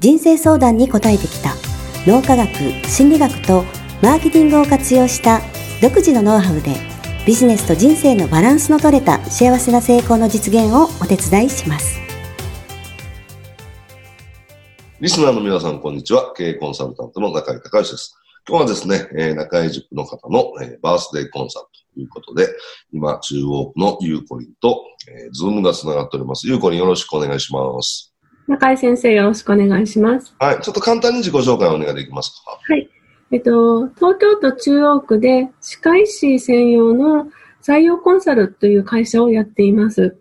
人生相談に答えてきた脳科学心理学とマーケティングを活用した独自のノウハウでビジネスと人生のバランスの取れた幸せな成功の実現をお手伝いしますリスナーの皆さん、こんにちは。経営コンサルタントの中井隆義です。今日はですね、えー、中井塾の方の、えー、バースデーコンサルということで、今、中央区のゆうこりんと、えー、ズームがつながっております。ゆうこりんよろしくお願いします。中井先生、よろしくお願いします。はい。ちょっと簡単に自己紹介をお願いできますか？はい。えっと、東京都中央区で歯科医師専用の採用コンサルという会社をやっています。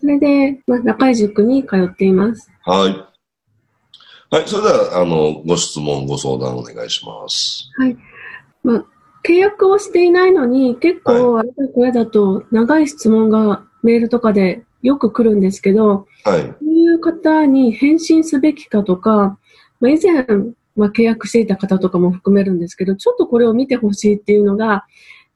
それで、まあ、中井塾に通っています。はい。はい。それでは、あの、ご質問、ご相談お願いします。はい。まあ、契約をしていないのに、結構、あれだこれだと、長い質問がメールとかでよく来るんですけど、はい。いう方に返信すべきかとか、まあ、以前、まあ、契約していた方とかも含めるんですけど、ちょっとこれを見てほしいっていうのが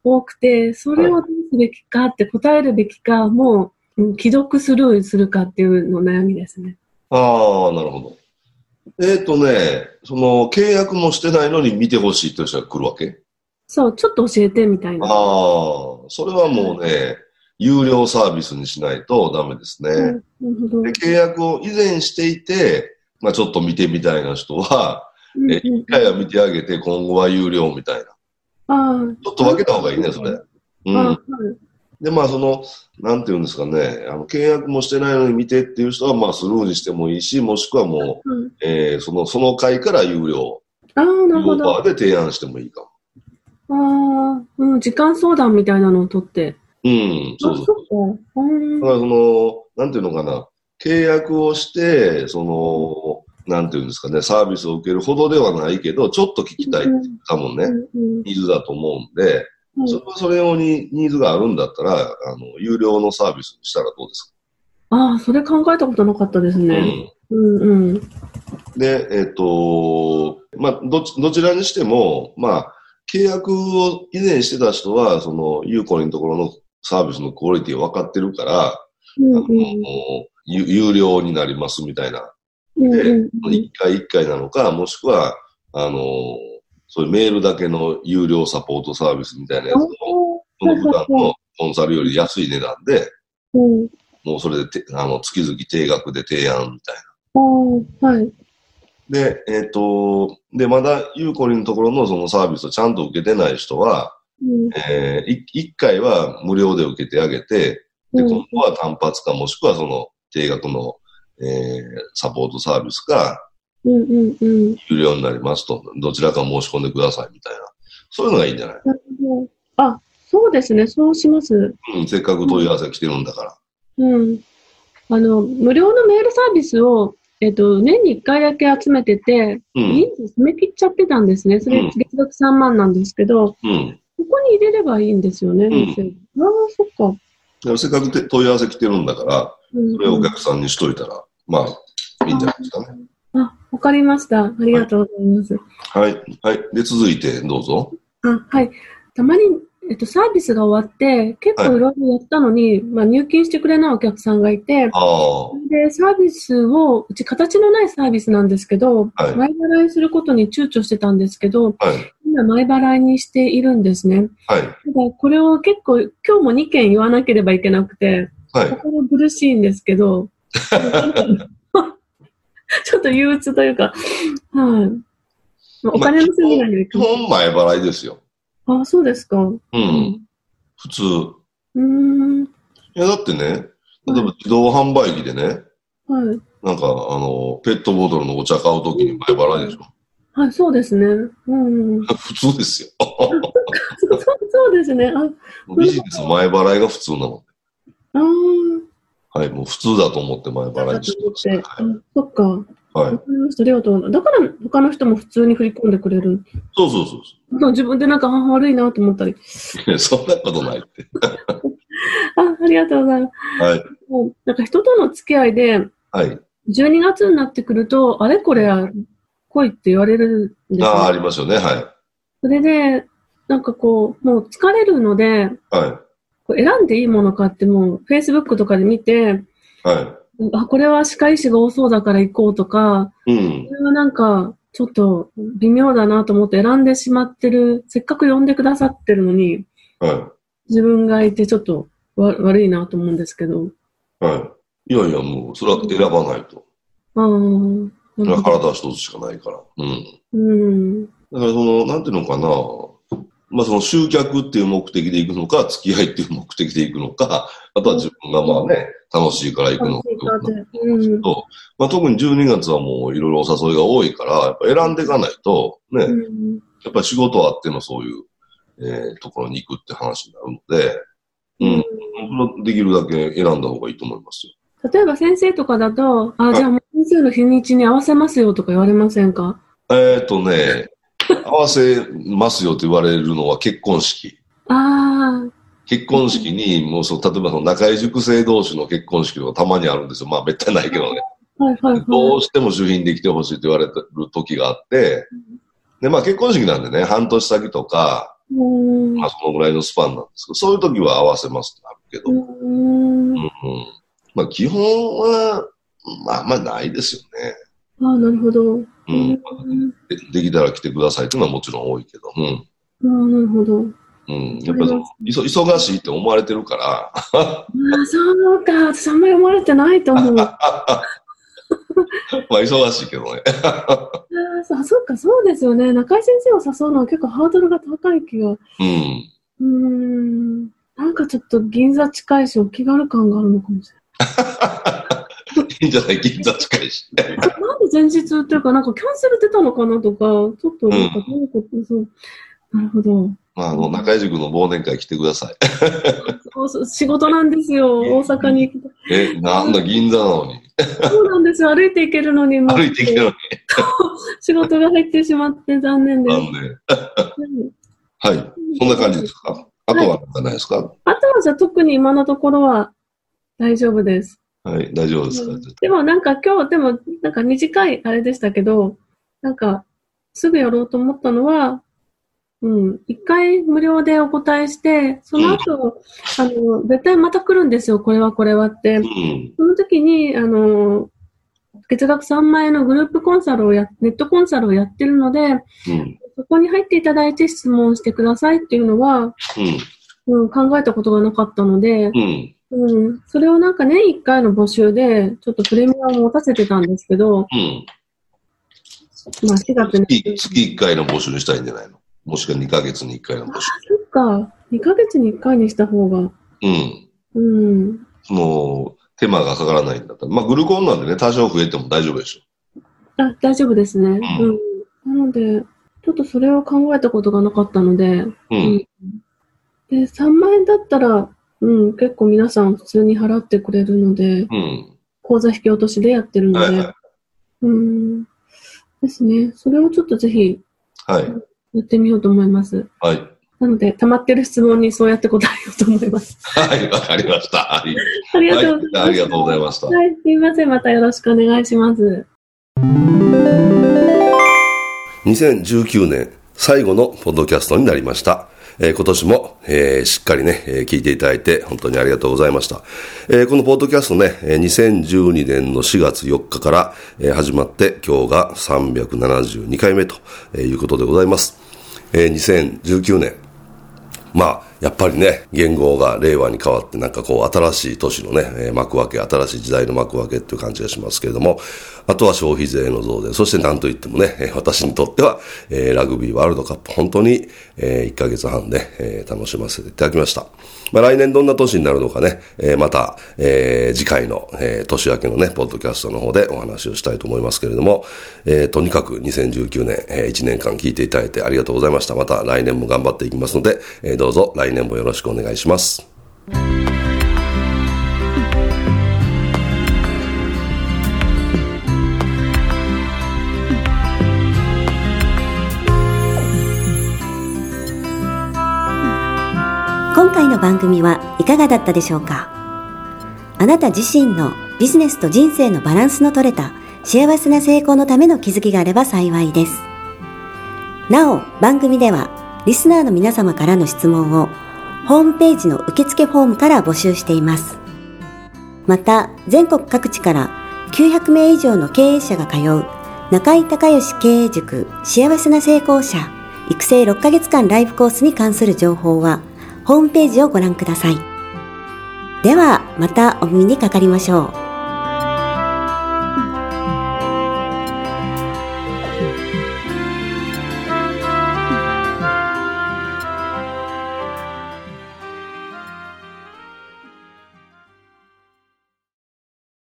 多くて、それをどうすべきかって答えるべきか、もう、既読スルーするかっていうの悩みですね。ああ、なるほど。えっ、ー、とね、その契約もしてないのに見てほしいって人が来るわけ？そう、ちょっと教えてみたいな。ああ、それはもうね、有料サービスにしないとダメですね。うん、契約を以前していて、まあちょっと見てみたいな人は、一、うん、回は見てあげて、今後は有料みたいな。ああ。ちょっと分けた方がいいね、それ。うん。で、まあその、なんていうんですかね、あの、契約もしてないのに見てっていう人は、まあスルーにしてもいいし、もしくはもう、うん、えー、その、その回から有料。ああ、なるほど。で提案してもいいかも。ああ、うん、時間相談みたいなのを取って。うん、そうそうそう。だからその、なんていうのかな、契約をして、その、なんていうんですかね、サービスを受けるほどではないけど、ちょっと聞きたいって多分ね、ニーズだと思うんで、それはそれ用にニーズがあるんだったら、あの、有料のサービスにしたらどうですか？ああ、それ考えたことなかったですね。うん。うんうん。で、えっ、ー、と、まあ、ど、どちらにしても、まあ、契約を以前してた人は、その、ユーコリのところのサービスのクオリティを分かってるから、うんうん、あの有料になりますみたいな。で、一回一回なのか、もしくは、あの、そういうメールだけの有料サポートサービスみたいなやつを、この普段のコンサルより安い値段で、うん、もうそれでてあの月々定額で提案みたいな。はい。で、えっ、ー、と、で、まだユーコリのところのそのサービスをちゃんと受けてない人は、うん、えー、1回は無料で受けてあげて、で、今度は単発かもしくはその定額の、えー、サポートサービスか、うんうんうん。有料になりますと、どちらか申し込んでくださいみたいな。そういうのがいいんじゃない？あ、そうですね。そうします。うん、せっかく問い合わせ来てるんだから。うん。あの、無料のメールサービスを、えっと、年に1回だけ集めてて、うん、人数締め切っちゃってたんですね。それ、月額3万なんですけど、うん、ここに入れればいいんですよね、うん、ああ、そっか。せっかく問い合わせ来てるんだから、それをお客さんにしといたら、まあ、いいんじゃないですかね。あ、わかりました。ありがとうございます。はい。はい。で、続いて、どうぞ。あ、はい。たまに、えっと、サービスが終わって、結構いろいろやったのに、はい、まあ、入金してくれないお客さんがいて、で、サービスを、うち形のないサービスなんですけど、はい、前払いすることに躊躇してたんですけど、はい、今前払いにしているんですね。はい。ただ、これを結構、今日も2件言わなければいけなくて、はい。心苦しいんですけど、ちょっと憂鬱というか、はい。お金の責任が基本前払いですよ。あ、そうですか。うん。普通。うん。いや、だってね、例えば自動販売機でね、はい。なんか、あの、ペットボトルのお茶買うときに前払いでしょ。はい、そうですね。うん。普通ですよ。そ うそうですね。あビジネス前払いが普通なの。ああ。はい、もう普通だと思って前払いにしてます、ね。はい、そっか。はい。ありがとう。だから他の人も普通に振り込んでくれる。そうそうそうそう。自分でなんか悪いなと思ったり。そんなことないって。あ、ありがとうございます。はい。もうなんか人との付き合いで、はい。12月になってくると、あれこれ来いって言われるんですよ、ああ、ありますよね。はい。それで、なんかこう、もう疲れるので、はい。選んでいいものかってもう、Facebook とかで見て、はい。あ、これは歯科医師が多そうだから行こうとか、うん。これはなんか、ちょっと微妙だなと思って選んでしまってる、せっかく呼んでくださってるのに、はい。自分がいてちょっとわ悪いなと思うんですけど。はい。いやいや、もう、それは選ばないと。ああ。体一つしかないから。うん。うん。だからその、なんていうのかな。まあその集客っていう目的で行くのか、付き合いっていう目的で行くのか、あとは自分がまあね、楽しいから行くのかうん、と、まあ、特に12月はもういろいろお誘いが多いから、やっぱ選んでいかないと、ね、うん、やっぱり仕事あってのそういう、えー、ところに行くって話になるので、うん、できるだけ選んだ方がいいと思いますよ。例えば先生とかだと、あ、じゃあもう先生の日にちに合わせますよとか言われませんか？えっ、とね、合わせますよと言われるのは結婚式。ああ。結婚式に、もうそう、例えばその中井塾生同士の結婚式とかたまにあるんですよ。まあ、めったにないけどね。はいはいはい、どうしても主賓で来てほしいと言われてる時があって、で、まあ結婚式なんでね、半年先とか、まあそのぐらいのスパンなんですけど、そういう時は合わせますってなるけど、うんうん、まあ基本は、まあまあないですよね。ああ、なるほど。うんで。できたら来てくださいっていうのはもちろん多いけど。うん。ああ、なるほど。うん。やっぱり忙しいって思われてるから。ああ、そうか。私あんまり思われてないと思う。まあ、忙しいけどね。ああ、そうか、そうですよね。中井先生を誘うのは結構ハードルが高い気が。うん。うん。なんかちょっと銀座近いし、お気軽感があるのかもしれない。いいんじゃない？銀座近いし。なんで前日っていうか、なんかキャンセル出たのかなとか、ちょっとなんかどういうこと、うん、そう。なるほど。まあ、あの、中井塾の忘年会来てください。仕事なんですよ、大阪に行きたい。え、なんだ、銀座なのに。そうなんですよ、歩いて行けるのに。歩いて行けるのに。仕事が入ってしまって残念です。残念。はい。そんな感じですか？あとは何ないですか、はい、あとはじゃあ特に今のところは大丈夫です。はい、大丈夫ですか、うん、でもなんか今日、でもなんか短いあれでしたけど、なんかすぐやろうと思ったのは、うん。一回無料でお答えして、その後、うん、あの、絶対また来るんですよ、これはこれはって。うん、その時に、あの、月額3万円のグループコンサルをや、ネットコンサルをやってるので、うん、そこに入っていただいて質問してくださいっていうのは、うん、考えたことがなかったので、うん、それをなんか年1回の募集で、ちょっとプレミアムを持たせてたんですけど、まあ4月に。月1回の募集にしたいんじゃないの？もしくは2ヶ月に1回の募集。あ、そっか。2ヶ月に1回にした方が。うん。うん。その、手間がかからないんだったら。まあ、グルコンなんでね、多少増えても大丈夫でしょ。あ、大丈夫ですね。うん。うん、なので、ちょっとそれを考えたことがなかったので。うん。うん、で、3万円だったら、うん、結構皆さん普通に払ってくれるので、うん。口座引き落としでやってるので。はいはい、うん。ですね。それをちょっとぜひ、はい。やってみようと思います。はい。なので、溜まってる質問にそうやって答えようと思います。はい、わかりました。はい。ありがとうございました。はい、ありがとうございました。はい、すみません。またよろしくお願いします。2019年最後のポッドキャストになりました。えー、今年も、えー、しっかりね、えー、聞いていただいて本当にありがとうございました。えー、このポッドキャストね、2012年の4月4日から、えー、始まって今日が372回目ということでございます。えー、2019年。まあ、やっぱりね、言語が令和に変わってなんかこう新しい年のね、幕開け、新しい時代の幕開けっていう感じがしますけれども、あとは消費税の増税、そして何と言ってもね、私にとっては、えー、ラグビーワールドカップ、本当に、えー、1ヶ月半で、えー、楽しませていただきました。まあ来年どんな年になるのかね、えー、また、えー、次回の、えー、年明けのね、ポッドキャストの方でお話をしたいと思いますけれども、えー、とにかく2019年、えー、1年間聞いていただいてありがとうございました。また来年も頑張っていきますので、えー、どうぞ来来年もよろしくお願いします。今回の番組はいかがだったでしょうか？あなた自身のビジネスと人生のバランスの取れた幸せな成功のための気づきがあれば幸いです。なお、番組ではリスナーの皆様からの質問をホームページの受付フォームから募集しています。また、全国各地から900名以上の経営者が通う中井隆義経営塾幸せな成功者育成6ヶ月間ライブコースに関する情報はホームページをご覧ください。では、またお耳にかかりましょう。